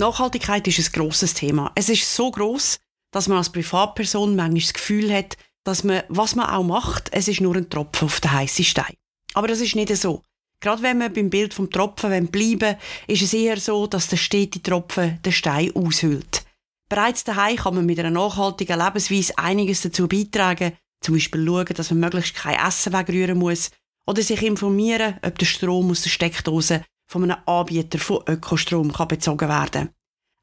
Nachhaltigkeit ist ein grosses Thema. Es ist so gross, dass man als Privatperson manchmal das Gefühl hat, dass man, was man auch macht, es ist nur ein Tropfen auf den heißen Stein. Aber das ist nicht so. Gerade wenn wir beim Bild vom Tropfen bleiben wollen, ist es eher so, dass der stete Tropfen den Stein aushüllt. Bereits daheim kann man mit einer nachhaltigen Lebensweise einiges dazu beitragen, zum Beispiel schauen, dass man möglichst kein Essen wegrühren muss oder sich informieren, ob der Strom aus der Steckdose von einem Anbieter von Ökostrom kann bezogen werden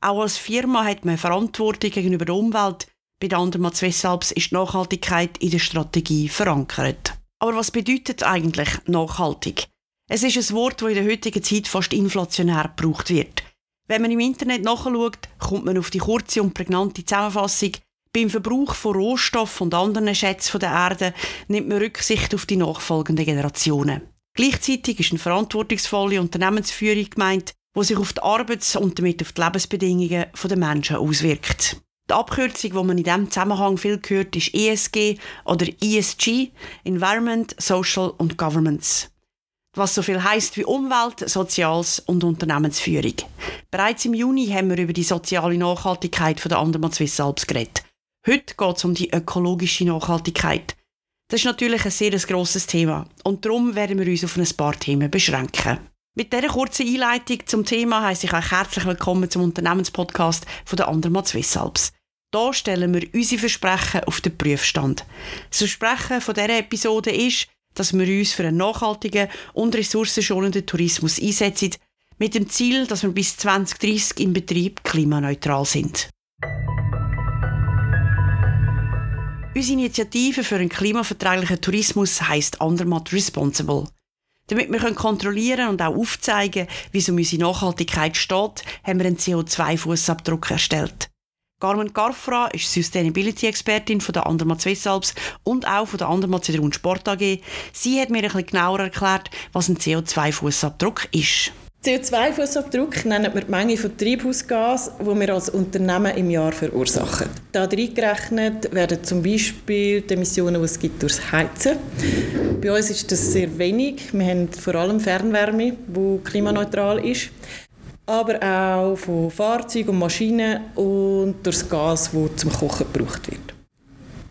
Auch als Firma hat man Verantwortung gegenüber der Umwelt. Bei der Andermatt Swissalps ist Nachhaltigkeit in der Strategie verankert. Aber was bedeutet eigentlich nachhaltig? Es ist ein Wort, das in der heutigen Zeit fast inflationär gebraucht wird. Wenn man im Internet nachschaut, kommt man auf die kurze und prägnante Zusammenfassung. Beim Verbrauch von Rohstoffen und anderen Schätzen der Erde nimmt man Rücksicht auf die nachfolgenden Generationen. Gleichzeitig ist eine verantwortungsvolle Unternehmensführung gemeint, die sich auf die Arbeits- und damit auf die Lebensbedingungen der Menschen auswirkt. Die Abkürzung, die man in diesem Zusammenhang viel hört, ist ESG oder ESG, Environment, Social und Governments was so viel heißt wie Umwelt, Soziales und Unternehmensführung. Bereits im Juni haben wir über die soziale Nachhaltigkeit von der Andermatt Swiss Alps geredet. Heute geht es um die ökologische Nachhaltigkeit. Das ist natürlich ein sehr grosses Thema und darum werden wir uns auf ein paar Themen beschränken. Mit dieser kurzen Einleitung zum Thema heiße ich euch herzlich willkommen zum Unternehmenspodcast von der Andermatt Swiss Alps. Hier stellen wir unsere Versprechen auf den Prüfstand. Das Versprechen von dieser Episode ist, dass wir uns für einen nachhaltigen und ressourcenschonenden Tourismus einsetzen, mit dem Ziel, dass wir bis 2030 im Betrieb klimaneutral sind. Unsere Initiative für einen klimaverträglichen Tourismus heisst Andermatt Responsible. Damit wir kontrollieren und auch aufzeigen, wie es um unsere Nachhaltigkeit steht, haben wir einen CO2-Fußabdruck erstellt. Carmen Garfra ist Sustainability-Expertin von der Andermatt Swiss Alps und auch von der Andermatt Zedrun Sport AG. Sie hat mir ein bisschen genauer erklärt, was ein CO2-Fußabdruck ist. CO2-Fußabdruck nennen wir die Menge von Treibhausgas, die wir als Unternehmen im Jahr verursachen. Da gerechnet werden zum Beispiel die Emissionen, die es gibt durchs Heizen. Bei uns ist das sehr wenig. Wir haben vor allem Fernwärme, die klimaneutral ist aber auch von Fahrzeugen und Maschinen und durch das Gas, das zum Kochen gebraucht wird.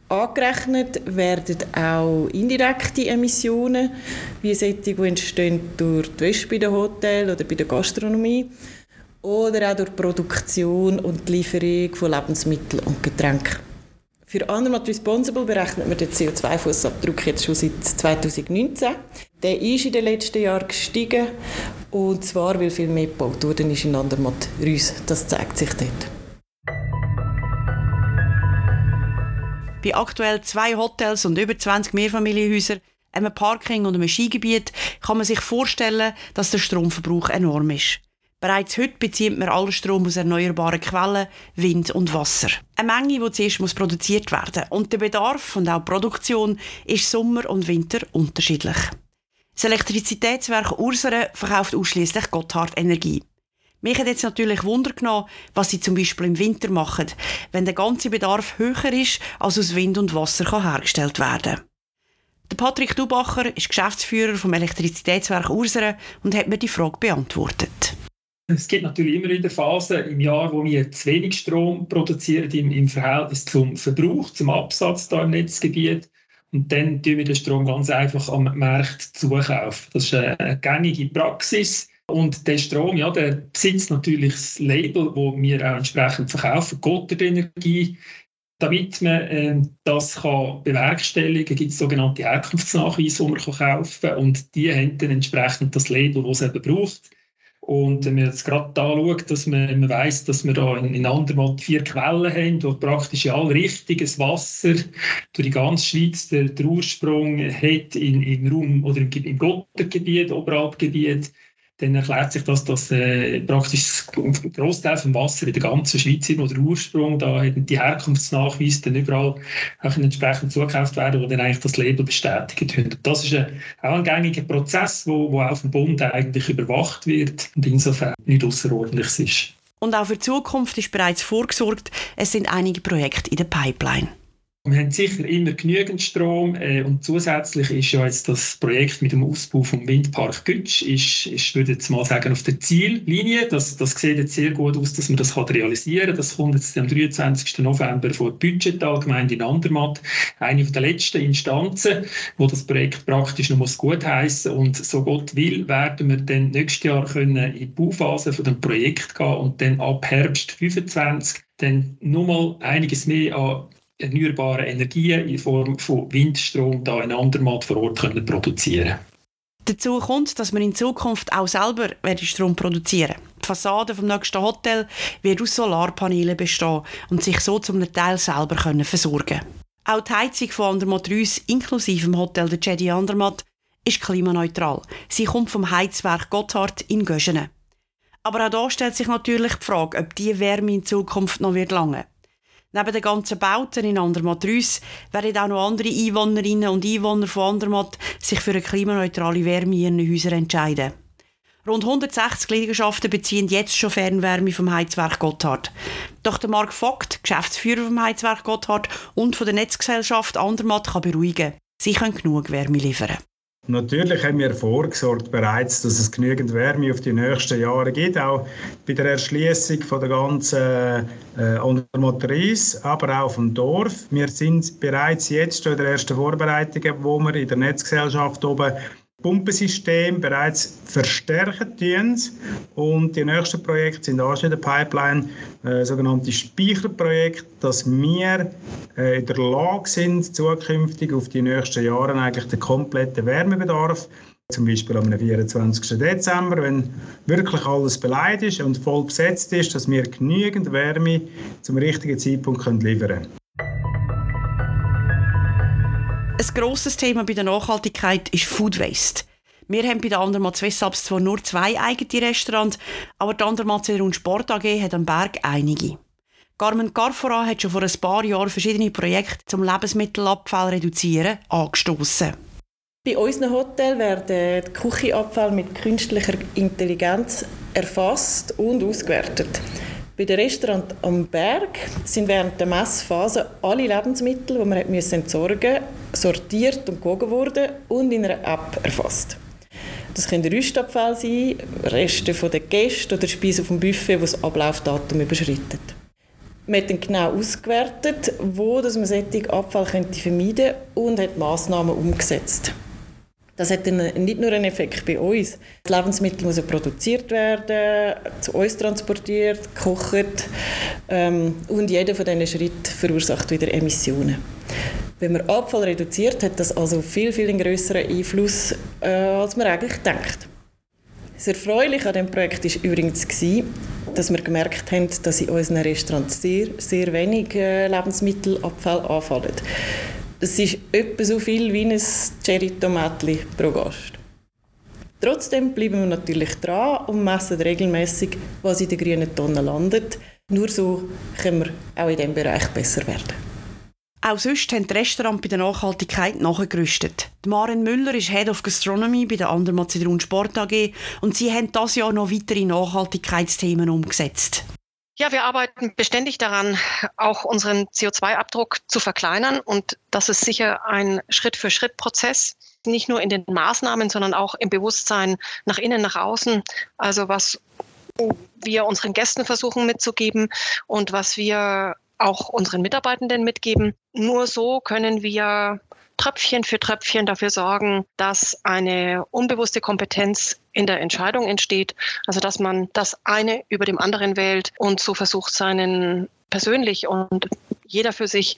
Angerechnet werden auch indirekte Emissionen, wie solche, die entstehen durch die Wäsche bei den Hotels oder bei der Gastronomie oder auch durch die Produktion und die Lieferung von Lebensmitteln und Getränken. Für Andermatt Responsible berechnet man den CO2-Fußabdruck jetzt schon seit 2019. Der ist in den letzten Jahren gestiegen und zwar, weil viel mehr gebaut wurde in Andermatt Rüs. Das zeigt sich dort. Bei aktuell zwei Hotels und über 20 Mehrfamilienhäusern, einem Parking und einem Skigebiet kann man sich vorstellen, dass der Stromverbrauch enorm ist. Bereits heute bezieht man allen Strom aus erneuerbaren Quellen, Wind und Wasser. Eine Menge, die zuerst muss produziert werden muss. Und der Bedarf und auch die Produktion ist Sommer und Winter unterschiedlich. Das Elektrizitätswerk Ursere verkauft ausschließlich Gotthard Energie. Mich hat jetzt natürlich Wunder genommen, was sie zum Beispiel im Winter machen, wenn der ganze Bedarf höher ist, als aus Wind und Wasser kann hergestellt werden Der Patrick Dubacher ist Geschäftsführer vom Elektrizitätswerk Ursere und hat mir die Frage beantwortet. Es gibt natürlich immer wieder Phasen im Jahr, wo wir zu wenig Strom produzieren im, im Verhältnis zum Verbrauch, zum Absatz da im Netzgebiet. Und dann tun wir den Strom ganz einfach am Markt zukaufen. Das ist eine gängige Praxis. Und der Strom, ja, der besitzt natürlich das Label, das wir auch entsprechend verkaufen, Gottard Energie. Damit man äh, das kann bewerkstelligen kann, gibt es sogenannte Herkunftsnachweise, die man kaufen kann. Und die haben dann entsprechend das Label, das es eben braucht. Und wenn man jetzt gerade da schaut, dass man, man weiss, dass wir da in, in Andermatt vier Quellen haben, wo praktisch in alle richtiges Wasser durch die ganze Schweiz der Ursprung hat in, im Raum oder im, im Gottergebiet, Oberalpgebiet, dann erklärt sich das, dass äh, praktisch ein Großteil vom Wasser in der ganzen Schweiz wo der Ursprung, da haben die Herkunftsnachweise dann überall auch entsprechend zugekauft werden, die dann eigentlich das Label bestätigt haben. Das ist ein, auch ein gängiger Prozess, wo, wo auch vom Bund eigentlich überwacht wird und insofern nicht außerordentlich ist. Und auch für die Zukunft ist bereits vorgesorgt. Es sind einige Projekte in der Pipeline. Wir haben sicher immer genügend Strom äh, und zusätzlich ist ja jetzt das Projekt mit dem Ausbau vom Windpark Gütsch, ist, ist würde jetzt mal sagen, auf der Ziellinie. Das, das sieht jetzt sehr gut aus, dass man das kann realisieren kann. Das kommt jetzt am 23. November vor Budgetallgemeinde in Andermatt, eine der letzten Instanzen, wo das Projekt praktisch noch muss gut heißen und so Gott will, werden wir dann nächstes Jahr können in die Bauphase von dem Projekt gehen und dann ab Herbst 25 dann nochmal einiges mehr an erneuerbare Energien in Form von Windstrom da in Andermatt vor Ort können produzieren Dazu kommt, dass man in Zukunft auch selber Strom produzieren Die Fassade vom nächsten Hotel wird aus Solarpanelen bestehen und sich so zum Teil selber können versorgen Auch die Heizung von Andermatt 3 inklusive dem Hotel der Jedi Andermatt ist klimaneutral. Sie kommt vom Heizwerk Gotthard in Göschenen. Aber auch da stellt sich natürlich die Frage, ob diese Wärme in Zukunft noch wird lange. Neben den ganzen Bauten in Andermatt 3 werden auch noch andere Einwohnerinnen und Einwohner von Andermatt sich für eine klimaneutrale Wärme in ihren Häusern entscheiden. Rund 160 Liegenschaften beziehen jetzt schon Fernwärme vom Heizwerk Gotthard. Doch der Mark Vogt, Geschäftsführer vom Heizwerk Gotthard und von der Netzgesellschaft Andermatt, kann beruhigen. Sie können genug Wärme liefern. Natürlich haben wir vorgesorgt bereits, dass es genügend Wärme auf die nächsten Jahre gibt, auch bei der Erschließung von der ganzen äh, Untermotoris, aber auch vom Dorf. Wir sind bereits jetzt schon in der ersten Vorbereitungen, wo wir in der Netzgesellschaft oben Pumpensystem bereits verstärken tun. Und die nächsten Projekte sind auch schon in der Pipeline, äh, sogenannte Speicherprojekte, dass wir äh, in der Lage sind, zukünftig auf die nächsten Jahre eigentlich den kompletten Wärmebedarf zum Beispiel am 24. Dezember, wenn wirklich alles beleidigt ist und voll besetzt ist, dass wir genügend Wärme zum richtigen Zeitpunkt liefern können. Ein grosses Thema bei der Nachhaltigkeit ist Food Waste. Wir haben bei der Andermatt Wessalbs zwar nur zwei eigene Restaurants, aber die Andermatt und Sport AG hat am Berg einige. Carmen Carfora hat schon vor ein paar Jahren verschiedene Projekte zum Lebensmittelabfall reduzieren angestoßen. Bei unseren Hotels werden die Küchenabfälle mit künstlicher Intelligenz erfasst und ausgewertet. Bei den Restaurant am Berg sind während der Messphase alle Lebensmittel, die man entsorgen musste, sortiert und gewogen worden und in einer App erfasst. Das können Rüstabfälle sein, Reste von den Gästen oder Speisen vom Buffet, die das Ablaufdatum überschreitet. Man hat dann genau ausgewertet, wo man solchen Abfall vermeiden könnte und hat Massnahmen umgesetzt. Das hat dann nicht nur einen Effekt bei uns. Das Lebensmittel muss produziert werden, zu uns transportiert, gekocht ähm, und jeder von diesen Schritten verursacht wieder Emissionen. Wenn man Abfall reduziert, hat das also viel, viel größeren Einfluss, äh, als man eigentlich denkt. Das Erfreuliche an diesem Projekt war übrigens, dass wir gemerkt haben, dass in unseren Restaurants sehr, sehr wenig äh, Lebensmittelabfall anfallen. Das ist etwa so viel wie ein Cherry-Tomatli pro Gast. Trotzdem bleiben wir natürlich dran und messen regelmäßig, was in der grünen Tonne landet. Nur so können wir auch in diesem Bereich besser werden. Auch sonst haben die Restaurants bei der Nachhaltigkeit nachgerüstet. Maren Müller ist Head of Gastronomy bei der Andermatt Sport AG und sie haben das Jahr noch weitere Nachhaltigkeitsthemen umgesetzt. Ja, wir arbeiten beständig daran, auch unseren CO2-Abdruck zu verkleinern. Und das ist sicher ein Schritt-für-Schritt-Prozess, nicht nur in den Maßnahmen, sondern auch im Bewusstsein nach innen, nach außen. Also was wir unseren Gästen versuchen mitzugeben und was wir auch unseren Mitarbeitenden mitgeben. Nur so können wir Tröpfchen für Tröpfchen dafür sorgen, dass eine unbewusste Kompetenz in der Entscheidung entsteht. Also dass man das eine über dem anderen wählt und so versucht, seinen persönlich und jeder für sich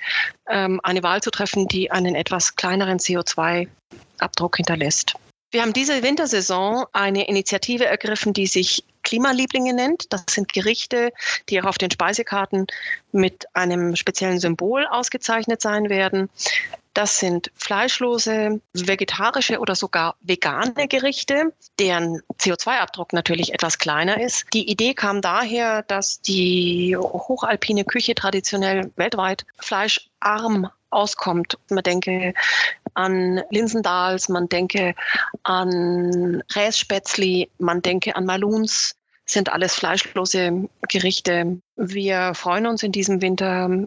ähm, eine Wahl zu treffen, die einen etwas kleineren CO2-Abdruck hinterlässt. Wir haben diese Wintersaison eine Initiative ergriffen, die sich Klimalieblinge nennt. Das sind Gerichte, die auch auf den Speisekarten mit einem speziellen Symbol ausgezeichnet sein werden. Das sind fleischlose, vegetarische oder sogar vegane Gerichte, deren CO2-Abdruck natürlich etwas kleiner ist. Die Idee kam daher, dass die hochalpine Küche traditionell weltweit fleischarm auskommt. Man denke an Linsendals, man denke an Rässpätzli, man denke an Maluns, sind alles fleischlose Gerichte. Wir freuen uns in diesem Winter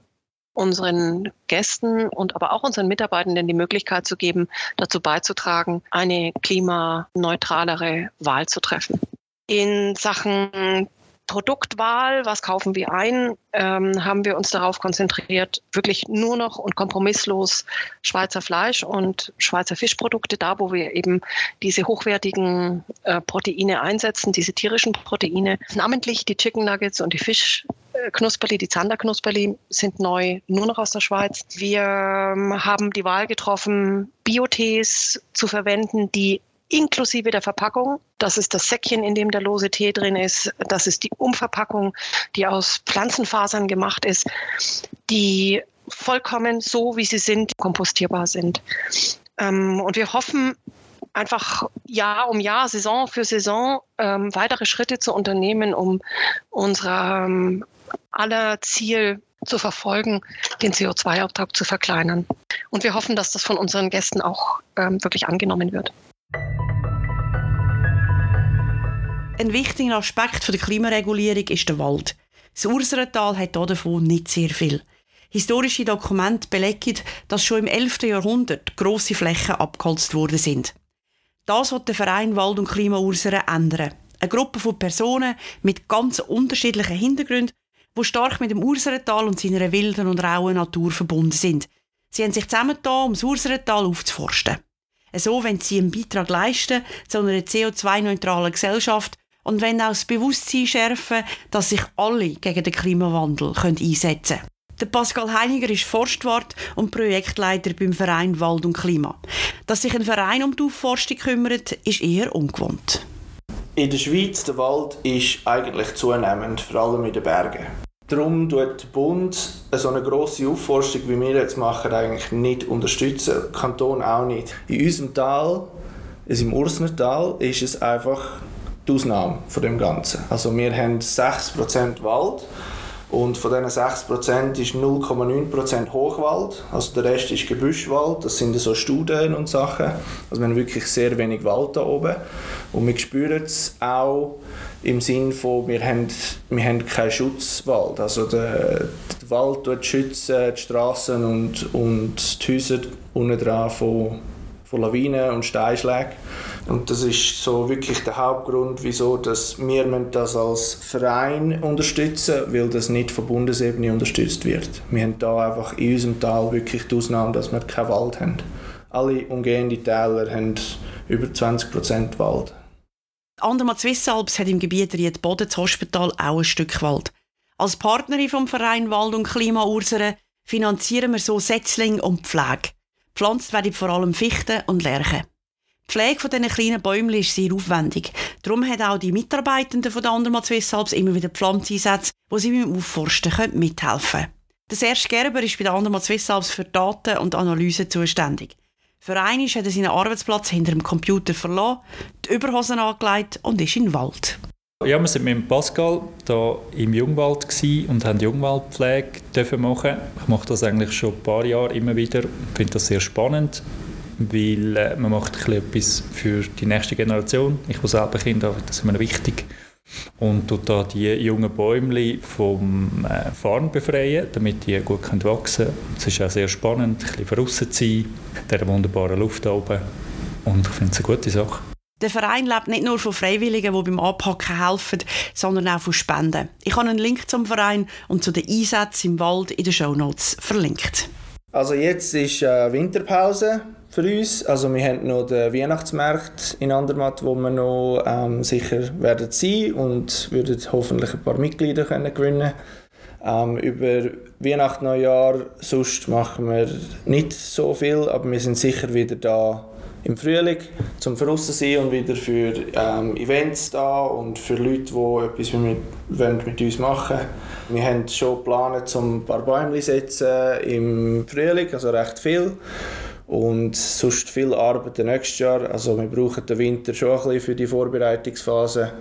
unseren Gästen und aber auch unseren Mitarbeitenden die Möglichkeit zu geben, dazu beizutragen, eine klimaneutralere Wahl zu treffen. In Sachen Produktwahl, was kaufen wir ein, ähm, haben wir uns darauf konzentriert, wirklich nur noch und kompromisslos Schweizer Fleisch und Schweizer Fischprodukte, da wo wir eben diese hochwertigen äh, Proteine einsetzen, diese tierischen Proteine, namentlich die Chicken Nuggets und die Fischknusperli, die Zanderknusperli sind neu nur noch aus der Schweiz. Wir ähm, haben die Wahl getroffen, Biotees zu verwenden, die inklusive der Verpackung. Das ist das Säckchen, in dem der lose Tee drin ist. Das ist die Umverpackung, die aus Pflanzenfasern gemacht ist, die vollkommen so, wie sie sind, kompostierbar sind. Ähm, und wir hoffen, einfach Jahr um Jahr, Saison für Saison ähm, weitere Schritte zu unternehmen, um unser ähm, aller Ziel zu verfolgen, den CO2-Abdruck zu verkleinern. Und wir hoffen, dass das von unseren Gästen auch ähm, wirklich angenommen wird. Ein wichtiger Aspekt der Klimaregulierung ist der Wald. Das Urserental hat davon nicht sehr viel. Historische Dokumente belegen, dass schon im 11. Jahrhundert grosse Flächen abgeholzt worden sind. Das wird der Verein Wald und Klima Ursere ändern. Eine Gruppe von Personen mit ganz unterschiedlichen Hintergründen, die stark mit dem Urserental und seiner wilden und rauen Natur verbunden sind. Sie haben sich zusammengetan, um das Urserental aufzuforsten. So wenn sie einen Beitrag leisten zu einer CO2-neutralen Gesellschaft und wenn auch das Bewusstsein schärfen, dass sich alle gegen den Klimawandel einsetzen können. Pascal Heiniger ist Forstwart und Projektleiter beim Verein Wald und Klima. Dass sich ein Verein um die Aufforstung kümmert, ist eher ungewohnt. In der Schweiz der Wald ist eigentlich zunehmend, vor allem in den Bergen. Darum tut der Bund so eine grosse Aufforstung, wie wir jetzt machen, eigentlich nicht unterstützen. Kanton auch nicht. In unserem Tal, also im Ursnertal, ist es einfach die Ausnahme von dem Ganzen. Also wir haben 6% Wald und von diesen 6% ist 0,9% Hochwald, also der Rest ist Gebüschwald, das sind so Studien und Sachen. Also wir haben wirklich sehr wenig Wald da oben. Und wir spüren es auch im Sinne von, wir haben, wir haben keinen Schutzwald. Also der, der Wald tut schützen die Straßen und, und die Häuser unten dran von, von Lawinen und Steinschlägen. Und das ist so wirklich der Hauptgrund, wieso dass wir das als Verein unterstützen weil das nicht von Bundesebene unterstützt wird. Wir haben da einfach in unserem Tal wirklich die Ausnahme, dass wir keinen Wald haben. Alle umgehenden Täler haben über 20% Wald. Andermatt Swissalps hat im Gebiet Ried-Boden das Hospital auch ein Stück Wald. Als Partnerin vom Verein Wald und Klima Ursere finanzieren wir so Setzling und Pflege. Pflanzt werden vor allem Fichten und Lärchen. Die Pflege dieser kleinen Bäume ist sehr aufwendig. Darum haben auch die Mitarbeitenden von der Andermatt Swissalps immer wieder Pflanzeinsätze, wo sie beim Aufforsten mithelfen können. Der Serge Gerber ist bei der Andermatt Swissalps für Daten und Analyse zuständig. Für einen hat er seinen Arbeitsplatz hinter dem Computer verloren, die Überhosen angelegt und ist in den Wald. Ja, wir waren mit Pascal hier im Jungwald und haben Jungwaldpflege machen. Ich mache das eigentlich schon ein paar Jahre immer wieder. Ich finde das sehr spannend weil äh, man macht etwas für die nächste Generation. Ich, habe selber Kinder habe, das ist mir wichtig. Und tut da die jungen Bäume vom äh, Farn befreien, damit die gut wachsen können. Es ist auch sehr spannend, ein bisschen draussen zu sein, in dieser wunderbaren Luft oben. Und ich finde es eine gute Sache. Der Verein lebt nicht nur von Freiwilligen, die beim Anpacken helfen, sondern auch von Spenden. Ich habe einen Link zum Verein und zu den Einsätzen im Wald in den Shownotes verlinkt. Also jetzt ist äh, Winterpause für uns. Also wir haben noch den Weihnachtsmarkt in Andermatt, wo wir noch ähm, sicher werden sein und würden hoffentlich ein paar Mitglieder können gewinnen ähm, über Weihnachten, Neujahr, sonst machen wir nicht so viel, aber wir sind sicher wieder da im Frühling zum Draussen sein und wieder für ähm, Events da und für Leute, die etwas mit, wollen mit uns machen Wir haben schon geplant, um ein paar Bäume zu setzen im Frühling, also recht viel. Und sonst viel Arbeit nächstes Jahr. Also wir brauchen den Winter schon ein bisschen für die Vorbereitungsphase.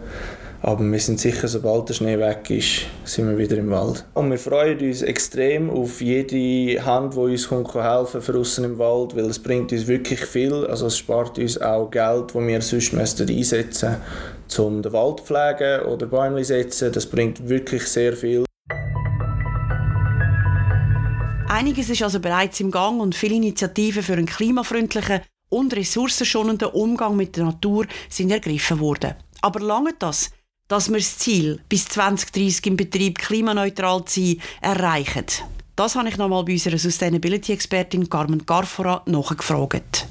Aber wir sind sicher, sobald der Schnee weg ist, sind wir wieder im Wald. Und wir freuen uns extrem auf jede Hand, die uns kommt, helfen für außen im Wald, weil es bringt uns wirklich viel. Also es spart uns auch Geld, das wir sonst einsetzen müssten, um den Wald zu pflegen oder Bäume zu setzen. Das bringt wirklich sehr viel. Einiges ist also bereits im Gang und viele Initiativen für einen klimafreundlichen und ressourcenschonenden Umgang mit der Natur sind ergriffen worden. Aber lange das, dass wir das Ziel, bis 2030 im Betrieb klimaneutral zu sein, erreichen? Das habe ich nochmal bei unserer Sustainability-Expertin Carmen Garfora nachgefragt.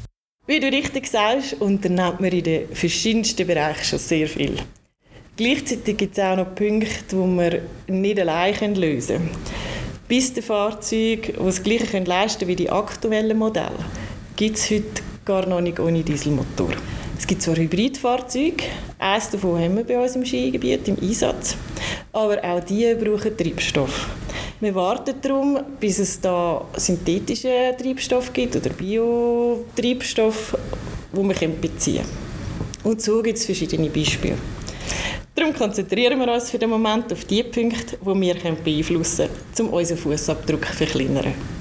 Wie du richtig sagst, unternimmt man in den verschiedensten Bereichen schon sehr viel. Gleichzeitig gibt es auch noch Punkte, die wir nicht allein lösen können. Pistenfahrzeuge, die das Gleiche leisten können wie die aktuellen Modelle, gibt es heute gar noch nicht ohne Dieselmotor. Es gibt zwar Hybridfahrzeuge, eines davon haben wir bei uns im Skigebiet im Einsatz, aber auch die brauchen Treibstoff. Wir warten darum, bis es da synthetischen Treibstoff gibt oder Biotreibstoff, wo wir beziehen können. Und so gibt es verschiedene Beispiele. Darum konzentrieren wir uns für den Moment auf die Punkte, die wir beeinflussen können, um unseren Fußabdruck zu verkleinern.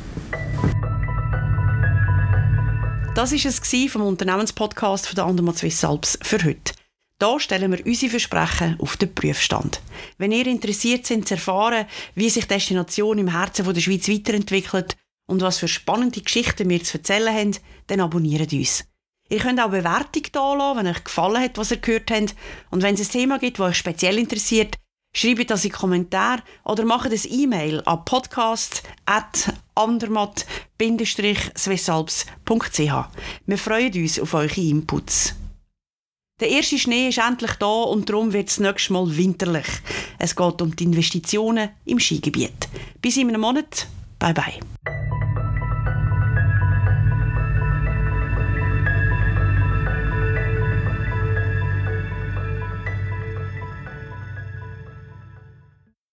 Das war es vom Unternehmenspodcast von der Andermatt Swiss Alps für heute. Hier stellen wir unsere Versprechen auf den Prüfstand. Wenn ihr interessiert sind zu erfahren, wie sich Destination im Herzen der Schweiz weiterentwickelt und was für spannende Geschichten wir zu erzählen haben, dann abonniert uns. Ihr könnt auch Bewertung da wenn euch gefallen hat, was ihr gehört habt. Und wenn es ein Thema gibt, das euch speziell interessiert, schreibt das in Kommentar oder macht ein E-Mail an podcast.andermatt-swissalps.ch. Wir freuen uns auf eure Inputs. Der erste Schnee ist endlich da und darum wird es nächstes Mal winterlich. Es geht um die Investitionen im Skigebiet. Bis in einem Monat. Bye bye.